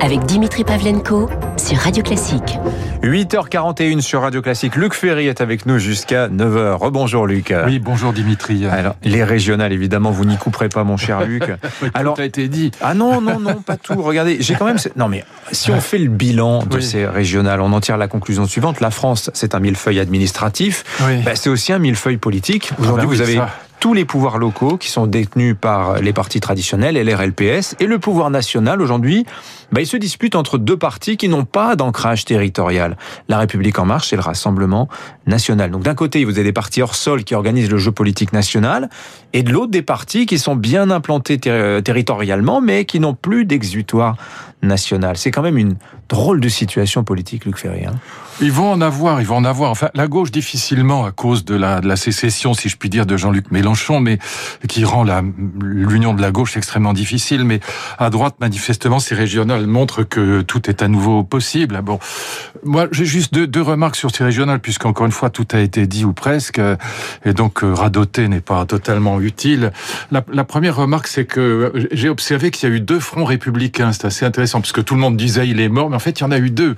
avec Dimitri Pavlenko sur Radio Classique. 8h41 sur Radio Classique. Luc Ferry est avec nous jusqu'à 9h. Rebonjour Luc. Oui, bonjour Dimitri. Alors, les régionales, évidemment, vous n'y couperez pas, mon cher Luc. Alors, tout a été dit. Ah non, non, non, pas tout. Regardez, j'ai quand même. Non, mais si on fait le bilan de ces régionales, on en tire la conclusion suivante. La France, c'est un millefeuille administratif. Bah, c'est aussi un millefeuille politique. Aujourd'hui, ah bah vous avez tous les pouvoirs locaux qui sont détenus par les partis traditionnels, LRLPS, et le pouvoir national aujourd'hui, bah, il se dispute entre deux partis qui n'ont pas d'ancrage territorial. La République en marche et le Rassemblement national. Donc d'un côté, vous avez des partis hors sol qui organisent le jeu politique national, et de l'autre, des partis qui sont bien implantés territorialement, mais qui n'ont plus d'exutoire national. C'est quand même une drôle de situation politique, Luc Ferry. Hein. Ils vont en avoir, ils vont en avoir. Enfin, la gauche difficilement à cause de la, de la sécession, si je puis dire, de Jean-Luc Mélenchon, mais qui rend l'union de la gauche extrêmement difficile. Mais à droite, manifestement, ces régionales montrent que tout est à nouveau possible. Bon, moi, j'ai juste deux, deux, remarques sur ces régionales, puisqu'encore une fois, tout a été dit ou presque, et donc euh, radoter n'est pas totalement utile. La, la première remarque, c'est que j'ai observé qu'il y a eu deux fronts républicains. C'est assez intéressant, parce que tout le monde disait il est mort, mais en fait, il y en a eu deux.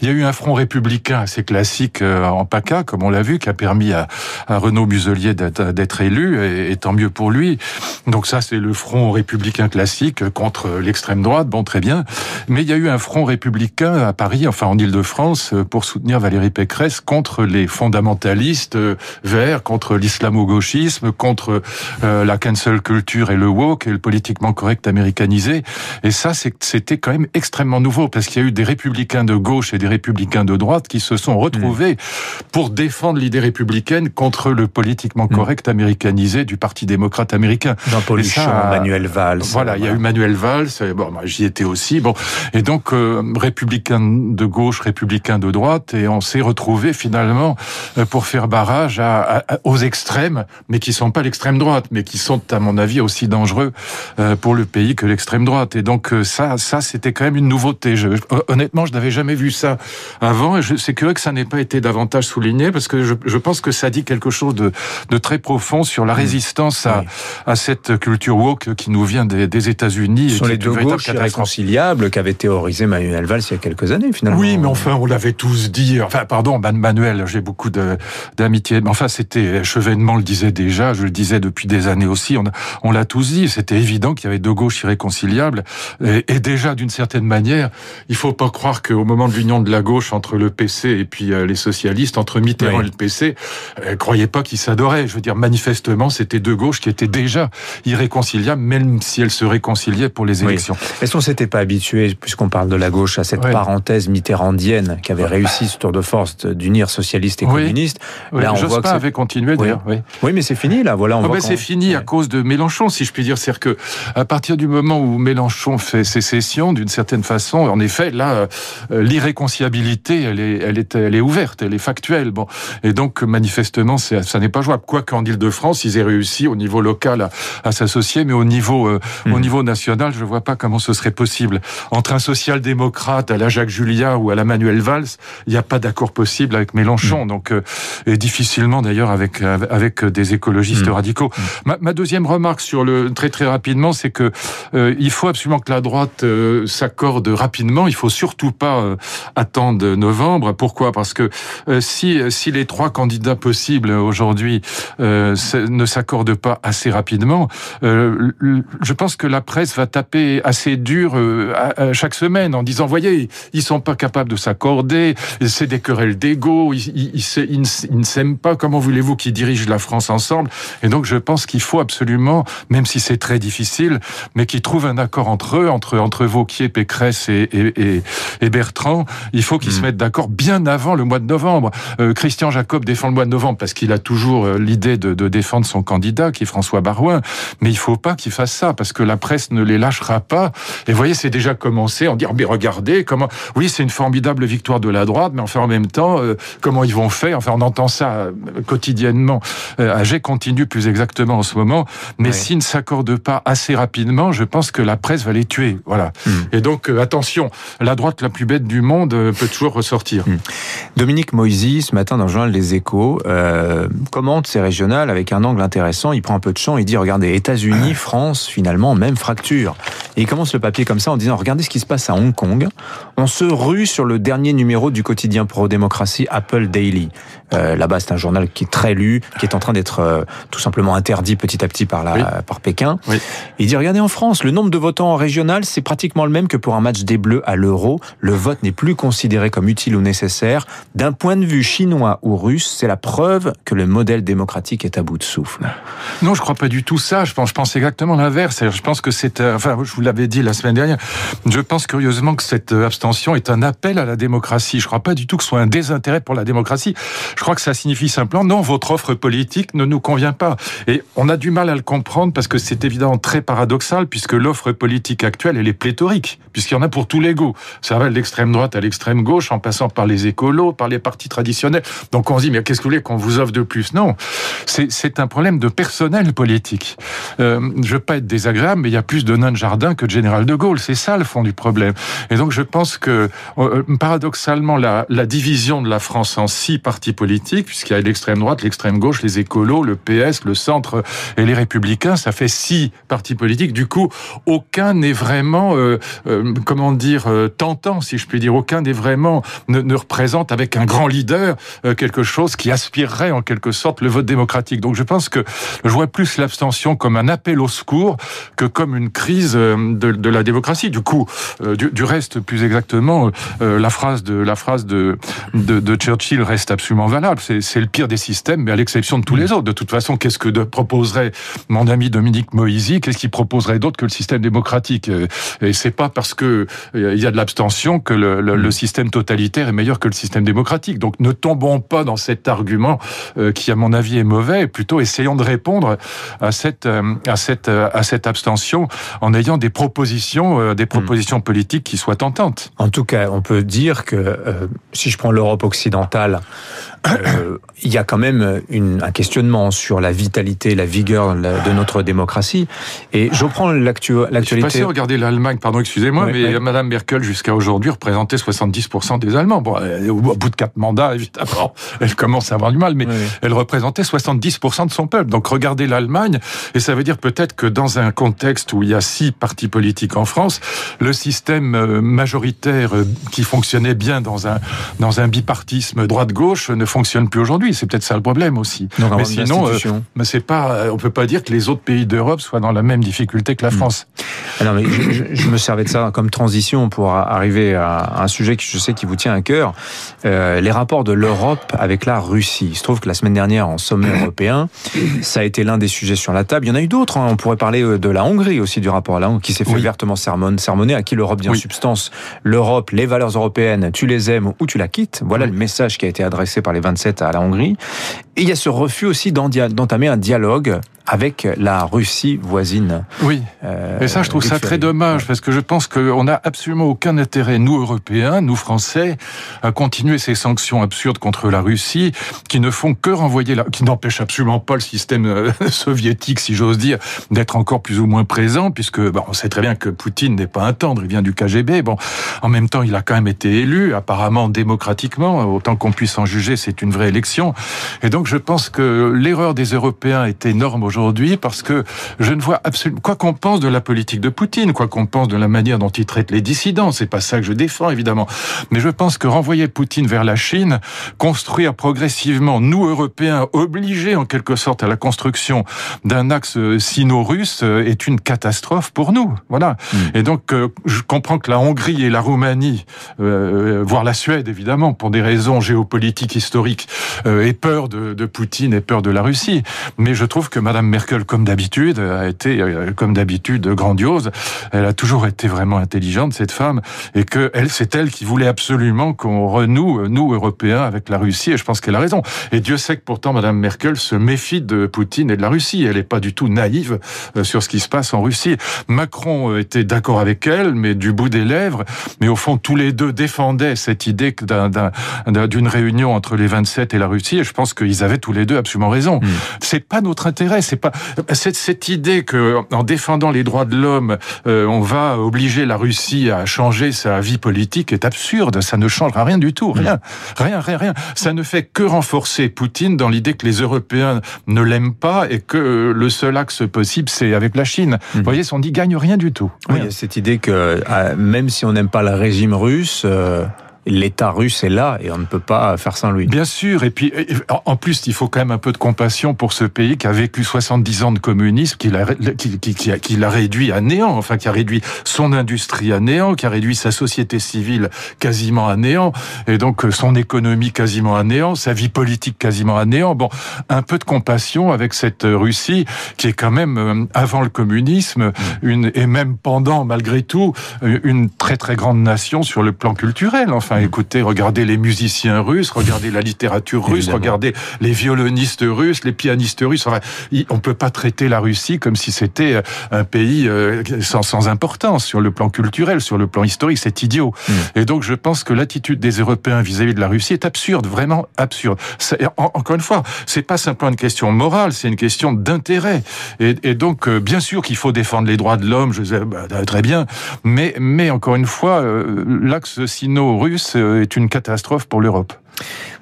Il y a eu un front républicain assez classique euh, en PACA, comme on l'a vu, qui a permis à, Renaud Muselier d'être élu, et, tant mieux pour lui. Donc ça, c'est le front républicain classique contre l'extrême droite, bon, très bien. Mais il y a eu un front républicain à Paris, enfin en Ile-de-France, pour soutenir Valérie Pécresse contre les fondamentalistes euh, verts, contre l'islamo-gauchisme, contre euh, la cancel culture et le woke et le politiquement correct américanisé. Et ça, c'était quand même extrêmement nouveau, parce qu'il y a eu des républicains de gauche et des républicains de droite qui se sont retrouvés pour défendre l'idée républicaine contre le politiquement mm. correct américanisé du Parti démocrate américain. Jean-Paul Manuel Valls. Voilà, il y a eu Manuel Valls, bon, j'y étais aussi, bon, et donc euh, républicain de gauche, républicain de droite, et on s'est retrouvé finalement euh, pour faire barrage à, aux extrêmes, mais qui sont pas l'extrême droite, mais qui sont à mon avis aussi dangereux euh, pour le pays que l'extrême droite. Et donc ça, ça c'était quand même une nouveauté. Je, honnêtement, je n'avais jamais vu ça avant. Et je, c'est curieux que ça n'ait pas été davantage souligné parce que je, je, pense que ça dit quelque chose de, de très profond sur la mmh. résistance à, à, cette culture woke qui nous vient des, des États-Unis. Ce sont les deux gauches irréconciliables qu'avait théorisé Manuel Valls il y a quelques années finalement. Oui, mais enfin on l'avait tous dit. Enfin pardon, Manuel, j'ai beaucoup d'amitié. Mais enfin c'était Chevènement le disait déjà, je le disais depuis des années aussi. On, on l'a tous dit. C'était évident qu'il y avait deux gauches irréconciliables et, et déjà d'une certaine manière, il faut pas croire qu'au moment de l'union de la gauche entre le PC et puis euh, les socialistes, entre Mitterrand et le PC, euh, croyaient pas qu'ils s'adoraient. Je veux dire, manifestement, c'était deux gauches qui étaient déjà irréconciliables, même si elles se réconciliaient pour les élections. Est-ce qu'on s'était pas habitué, puisqu'on parle de la gauche, à cette parenthèse mitterrandienne qui avait réussi ce tour de force d'unir socialistes et communistes? Là, on voit que avait continué d'ailleurs. Oui. mais c'est fini là. Voilà, on oh, c'est fini à cause de Mélenchon, si je puis dire. C'est-à-dire que à partir du moment où Mélenchon fait sécession, d'une certaine façon, en effet, là, euh, l'irréconciliabilité, elle est, elle est elle est ouverte, elle est factuelle. Bon, et donc manifestement, ça n'est pas jouable. Quoi qu'en Île-de-France, ils aient réussi au niveau local à, s'associer, mais au niveau euh, au hmm. niveau national, je vois pas comment ce serait possible. Entre un social-démocrate à la Jacques Julien ou à la Manuel Valls, il n'y a pas d'accord possible avec Mélenchon. Hmm. Donc, euh, et difficilement d'ailleurs avec avec des écologistes hmm. radicaux. Ma, deuxième remarque sur le très très rapidement, c'est que euh, il faut absolument que la droite s'accorde rapidement. Il faut surtout pas attendre novembre. Pourquoi? Parce que euh, si, si les trois candidats possibles aujourd'hui euh, ne s'accordent pas assez rapidement, euh, je pense que la presse va taper assez dur chaque semaine en disant, voyez, ils sont pas capables de s'accorder, c'est des querelles d'ego, ils, ils, ils, ne s'aiment pas, comment voulez-vous qu'ils dirigent la France ensemble? Et donc je pense qu'il faut absolument, même si c'est très difficile, mais qu'ils trouvent un accord entre eux, entre, entre Vauquier, Pécresse et, et, et, Bertrand, il faut qu'ils se mmh. mettent d'accord bien avant le mois de novembre. Euh, Christian Jacob défend le mois de novembre parce qu'il a toujours euh, l'idée de, de, défendre son candidat, qui est François Barouin. Mais il faut pas qu'il fasse ça parce que la presse ne les lâchera pas. Et vous voyez, c'est déjà commencé en disant, mais regardez comment, oui, c'est une formidable victoire de la droite, mais enfin en même temps, euh, comment ils vont faire? Enfin, on entend ça quotidiennement. AG continue plus exactement en ce moment. Mais s'ils ne s'accordent pas assez rapidement, je pense que la presse va les tuer. Voilà. Hmm. Et donc, attention, la droite la plus bête du monde peut toujours ressortir. Sûr. Hmm. Dominique Moisy, ce matin dans le journal Les Échos, euh, commente ces régionales avec un angle intéressant. Il prend un peu de champ, il dit regardez, États-Unis, France, finalement, même fracture. Et il commence le papier comme ça en disant regardez ce qui se passe à Hong Kong. On se rue sur le dernier numéro du quotidien pro-démocratie Apple Daily. Euh, Là-bas, c'est un journal qui est très lu, qui est en train d'être euh, tout simplement interdit petit à petit par, la, par Pékin. Oui. Il dit regardez en France, le nombre de votants en régional, c'est pratiquement le même que pour un match des Bleus à l'Euro. Le vote n'est plus considéré comme utile ou nécessaire. D'un point de vue chinois ou russe, c'est la preuve que le modèle démocratique est à bout de souffle. Non, je crois pas du tout ça. Je pense, je pense exactement l'inverse. Je pense que c'est, euh, enfin, je vous l'avais dit la semaine dernière. Je pense curieusement que cette euh, abstention est un appel à la démocratie. Je crois pas du tout que ce soit un désintérêt pour la démocratie. Je crois que ça signifie simplement non, votre offre politique ne nous convient pas. Et on a du mal à le comprendre parce que c'est évidemment très paradoxal puisque l'offre politique actuelle elle est pléthorique puisqu'il y en a pour tous les goûts. Ça va de l'extrême droite à l'extrême gauche en passant par les écolos, par les partis traditionnels. Donc on se dit mais qu'est-ce que vous voulez qu'on vous offre de plus? Non, c'est un problème de personnel politique. Euh, je veux pas être désagréable, mais il y a plus de nains de jardin que de général de Gaulle. C'est ça le fond du problème. Et donc je pense que euh, paradoxalement la, division de la France en six partis politiques, puisqu'il y a l'extrême droite, l'extrême gauche, les écolos, le PS, le centre et les républicains, ça fait six partis politiques. Du coup, aucun n'est vraiment, euh, euh, comment dire, euh, tentant, si je puis dire. Aucun n'est vraiment ne, représente avec un grand leader quelque chose qui aspirerait en quelque sorte le vote démocratique. Donc je pense que je vois plus l'abstention comme un appel au secours que comme une crise de, de la démocratie. Du coup, du, du, reste, plus exactement, la phrase de la phrase de, de, de Churchill reste absolument valable. C'est le pire des systèmes, mais à l'exception de tous les autres. De toute façon, qu'est-ce que proposerait mon ami Dominique Moisy? Qu'est-ce qu'il proposerait d'autre que le système démocratique? Et c'est pas parce que il y a de l'abstention que le, le, le, système totalitaire est meilleur que le système démocratique. Donc ne tombons pas dans cet argument euh, qui, à mon avis, est mauvais. Plutôt essayons de répondre à cette euh, à cette euh, à cette abstention en ayant des propositions des propositions politiques qui soient tentantes. En tout cas, on peut dire que si je prends l'Europe occidentale, il y a quand même une, un questionnement sur la vitalité, la vigueur de notre démocratie. Et je prends l'actualité. Je suis passé regarder l'Allemagne, pardon, excusez-moi, mais oui. Madame Merkel jusqu'à aujourd'hui représentait 70% des Allemands. Bon, au bout de quatre mandats, évidemment, elle commence à avoir du mal, mais oui. elle représentait 70% de son peuple. Donc regardez l'Allemagne, et ça veut dire peut-être que dans un contexte où il y a six partis politiques en France, le système euh, majoritaire euh, qui fonctionnait bien dans un dans un bipartisme droite-gauche ne fonctionne plus aujourd'hui. C'est peut-être ça le problème aussi. Donc, mais sinon, euh, mais c'est pas, euh, on peut pas dire que les autres pays d'Europe soient dans la même difficulté que la hmm. France. Alors, mais je, je, me servais de ça comme transition pour arriver à un sujet que je sais qui vous tient à cœur. Euh, les rapports de l'Europe avec la Russie. Il se trouve que la semaine dernière, en sommet européen, ça a été l'un des sujets sur la table. Il y en a eu d'autres. Hein. On pourrait parler euh, de la Hongrie aussi, du rapport à la Hongrie, qui s'est fait oui. vertement sermonner, à qui l'Europe dit oui. en substance l'Europe, les valeurs européennes, tu les aimes ou tu la quittes. Voilà oui. le message qui a été adressé par les 27 à la Hongrie. Et il y a ce refus aussi d'entamer un dialogue avec la Russie voisine. Oui. Euh, et ça, je trouve ça très dommage parce que je pense qu'on n'a absolument aucun intérêt, nous Européens, nous Français, à continuer ces sanctions absurdes contre la Russie qui ne font que renvoyer, la... qui n'empêchent absolument pas le système euh, soviétique, si j'ose dire, d'être encore plus ou moins présent, puisque bon, on sait très bien que Poutine n'est pas un tendre, il vient du KGB. Bon, en même temps, il a quand même été élu, apparemment démocratiquement, autant qu'on puisse en juger, c'est une vraie élection. Et donc, je pense que l'erreur des Européens est énorme aujourd'hui parce que je ne vois absolument quoi qu'on pense de la politique de Poutine, quoi qu'on pense de la manière dont il traite les dissidents, c'est pas ça que je défends évidemment, mais je pense que renvoyer Poutine vers la Chine, construire progressivement nous Européens obligés en quelque sorte à la construction d'un axe sino-russe est une catastrophe pour nous. Voilà. Mmh. Et donc je comprends que la Hongrie et la Roumanie, euh, voire la Suède évidemment, pour des raisons géopolitiques historiques, euh, aient peur de, de Poutine et peur de la Russie. Mais je trouve que Madame Merkel, comme d'habitude, a été, euh, comme d'habitude, grandiose. Elle a toujours été vraiment intelligente, cette femme, et que elle, c'est elle qui voulait absolument qu'on renoue, euh, nous, Européens, avec la Russie, et je pense qu'elle a raison. Et Dieu sait que pourtant, Madame Merkel se méfie de Poutine et de la Russie. Elle n'est pas du tout naïve euh, sur ce qui se passe en Russie. Macron était d'accord avec elle, mais du bout des lèvres. Mais au fond, tous les deux défendaient cette idée d'une réunion entre les 27 et la Russie, et je pense qu'ils avaient tous les deux absolument raison. Mmh. C'est pas notre intérêt, c'est pas cette, cette idée que en défendant les droits de l'homme, euh, on va obliger la Russie à changer sa vie politique est absurde. Ça ne changera rien du tout, rien, rien, rien, rien. Ça ne fait que renforcer Poutine dans l'idée que les Européens ne l'aiment pas et que le seul axe possible c'est avec la Chine. Vous mhm. voyez, on dit gagne rien du tout. Oui, cette idée que ah, même si on n'aime pas le régime russe, euh, l'État russe est là et on ne peut pas faire sans lui. Bien sûr, et puis en plus, il faut quand même un peu de compassion pour ce pays qui a vécu 70 ans de communisme, qui l'a qui, qui, qui, réduit à néant, enfin qui a réduit son industrie à néant, qui a réduit sa société civile quasiment à néant, et donc euh, son économie quasiment à néant, sa vie politique quasiment à néant. Bon, un peu de compassion avec cette Russie qui est quand même, euh, avant le communisme, mm. une, et même pendant, malgré tout, euh, une très très grande nation sur le plan culturel. Enfin, écoutez, regardez les musiciens russes, regardez la littérature russe, regardez les violonistes russes, les pianistes russes. Enfin, on peut pas traiter la Russie comme si c'était euh, un pays euh, sans, sans, importance sur le plan culturel, sur le plan historique. C'est idiot. Hmm. Et donc, je pense que l'attitude des Européens vis-à-vis de la Russie est absurde, vraiment absurde. encore une fois, c'est pas simplement une question morale, c'est une question d'intérêt. Et, et, donc, euh, bien sûr qu'il faut défendre les droits de l'homme, je sais, bah, très bien, mais, mais encore une fois, l'axe sino-russe euh, est une catastrophe pour l'Europe.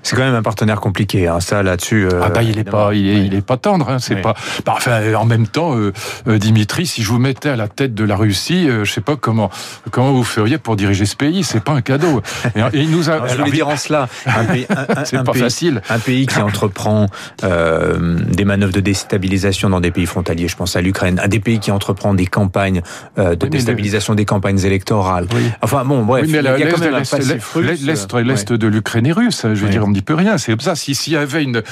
C'est quand même un partenaire compliqué, hein, ça là-dessus. Euh, ah bah il est pas, il est, il est pas tendre. Hein, c'est pas. Bah, enfin, en même temps, euh, euh, Dimitri, si je vous mettais à la tête de la Russie, euh, je sais pas comment comment vous feriez pour diriger ce pays. C'est pas un cadeau. Et, il nous a. je voulais dire en cela, un pays, c'est pas facile. Un pays qui entreprend euh, des manœuvres de déstabilisation dans des pays frontaliers. Je pense à l'Ukraine. Un des pays qui entreprend des campagnes de déstabilisation des campagnes électorales. Enfin bon, bref. Oui, mais il y a quand même l'est l'est de l'Ukraine est russe. Je veux dire on n'y peut rien. C'est comme ça. S'il y avait une,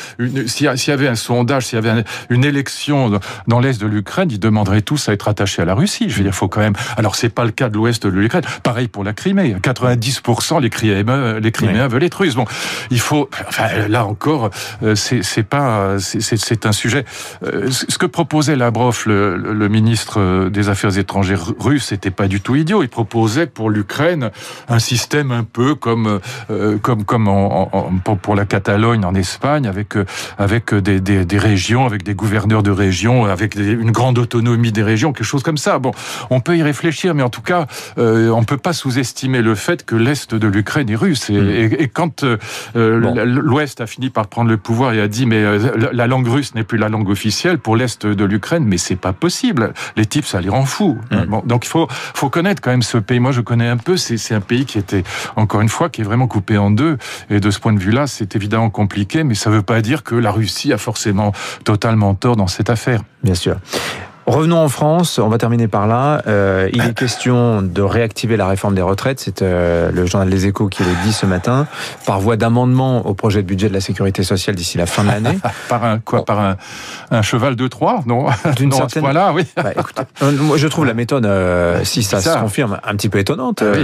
s'il y avait un sondage, s'il y avait une élection dans l'est de l'Ukraine, ils demanderaient tous à être attachés à la Russie. Je veux dire, faut quand même. Alors c'est pas le cas de l'ouest de l'Ukraine. Pareil pour la Crimée. 90% les Criméens, les Criméens veulent être russes. Bon, il faut. Enfin, là encore, euh, c'est pas. C'est un sujet. Euh, ce que proposait Lavrov, le, le ministre des Affaires étrangères russe, c'était pas du tout idiot. Il proposait pour l'Ukraine un système un peu comme euh, comme comme en, en, pour, la Catalogne en Espagne, avec euh, avec des, des, des, régions, avec des gouverneurs de régions, avec une grande autonomie des régions, quelque chose comme ça. Bon, on peut y réfléchir, mais en tout cas, euh, on peut pas sous-estimer le fait que l'est de l'Ukraine est russe. Et, hmm. et, quand euh, euh, l'Ouest a fini par prendre le pouvoir et a dit mais la langue russe n'est plus la langue officielle pour l'est de l'Ukraine, mais c'est pas possible. Les types, ça les rend fous. Hmm. Bon, donc il faut faut connaître quand même ce pays. Moi, je connais un peu. C'est un pays qui était encore une fois qui est vraiment coupé en deux. Et de ce point de vue-là, c'est évidemment compliqué, mais ça ne veut pas dire que la Russie a forcément totalement tort dans cette affaire. Bien sûr. Revenons en France, on va terminer par là. Euh, il est question de réactiver la réforme des retraites, c'est euh, le journal Les Échos qui le dit ce matin, par voie d'amendement au projet de budget de la sécurité sociale d'ici la fin de l'année. par un quoi Par un, un, cheval de Troie Non? D'une certaine... Voilà, oui. Bah, euh, moi, je trouve la méthode, euh, si ça, se confirme, un petit peu étonnante. Ah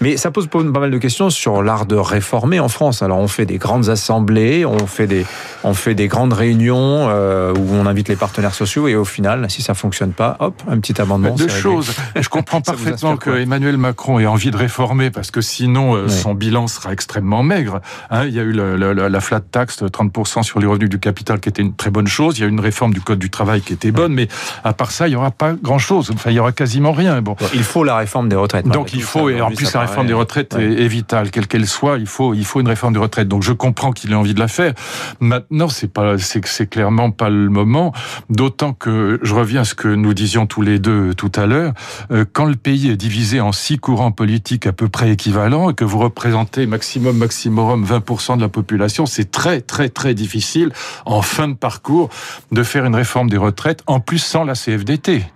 mais ça pose pas mal de questions sur l'art de réformer en France. Alors on fait des grandes assemblées, on fait des, on fait des grandes réunions où on invite les partenaires sociaux et au final, si ça fonctionne pas, hop, un petit amendement. Deux choses. Je comprends parfaitement que Emmanuel Macron ait envie de réformer parce que sinon euh, son bilan sera extrêmement maigre. Hein, il y a eu la flat tax, 30% sur les revenus du capital, qui était une très bonne chose. Il y a eu une réforme du code du travail qui était bonne, mais à part ça, il y aura pas grand chose. Enfin, il y aura quasiment rien. Bon, il faut la réforme des retraites. Donc il faut, et en plus la réforme des retraites est, vitale, quelle qu'elle soit. Il faut, il faut une réforme des retraites. Donc je comprends qu'il ait envie de la faire. Maintenant, c'est pas, c'est clairement pas le moment. D'autant que je reviens ce que nous disions tous les deux tout à l'heure, euh, quand le pays est divisé en six courants politiques à peu près équivalents et que vous représentez maximum, maximum 20% de la population, c'est très, très, très difficile en fin de parcours de faire une réforme des retraites, en plus sans la CFDT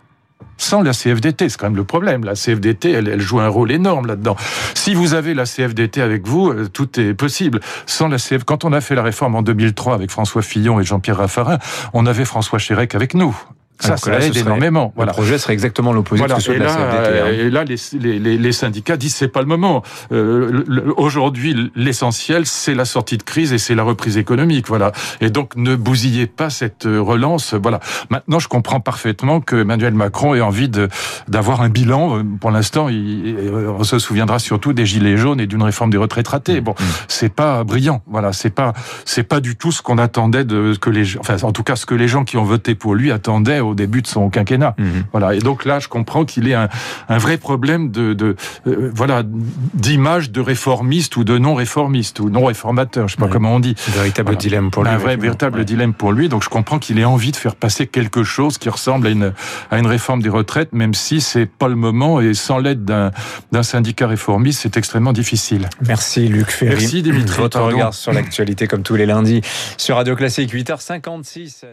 sans la CFDT. C'est quand même le problème. La CFDT, elle, elle joue un rôle énorme là-dedans. Si vous avez la CFDT avec vous, euh, tout est possible. Sans la CF, quand on a fait la réforme en 2003 avec François Fillon et Jean-Pierre Raffarin, on avait François Chérec avec nous. Ça, ça aide énormément. Le projet serait exactement l'opposé de ce de la CFDT. Hein. Et là, les, les, les, syndicats disent c'est pas le moment. Euh, Aujourd'hui, l'essentiel, c'est la sortie de crise et c'est la reprise économique. Voilà. Et donc, ne bousillez pas cette relance. Voilà. Maintenant, je comprends parfaitement que Emmanuel Macron ait envie d'avoir un bilan. Pour l'instant, on se souviendra surtout des gilets jaunes et d'une réforme des retraites ratées. Bon, mmh. c'est pas brillant. Voilà, c'est pas c'est pas du tout ce qu'on attendait de que les enfin en tout cas ce que les gens qui ont voté pour lui attendaient au début de son quinquennat. Mhm. Voilà. Et donc là, je comprends qu'il ait un, un, vrai problème de, de euh, voilà d'image de réformiste ou de non réformiste ou non réformateur. Je sais pas comment on dit. Un véritable dilemme pour lui. Un vrai véritable dilemme pour lui. Donc je comprends qu'il ait envie de faire passer quelque chose qui ressemble à une à une réforme des retraites, même si c'est pas le moment et sans l'aide d'un d'un syndicat réformiste, c'est extrêmement difficile. Merci Luc Ferry. Merci Dimitri. Votre regard sur l'actualité comme tous les lundis sur Radio Classique 8h56.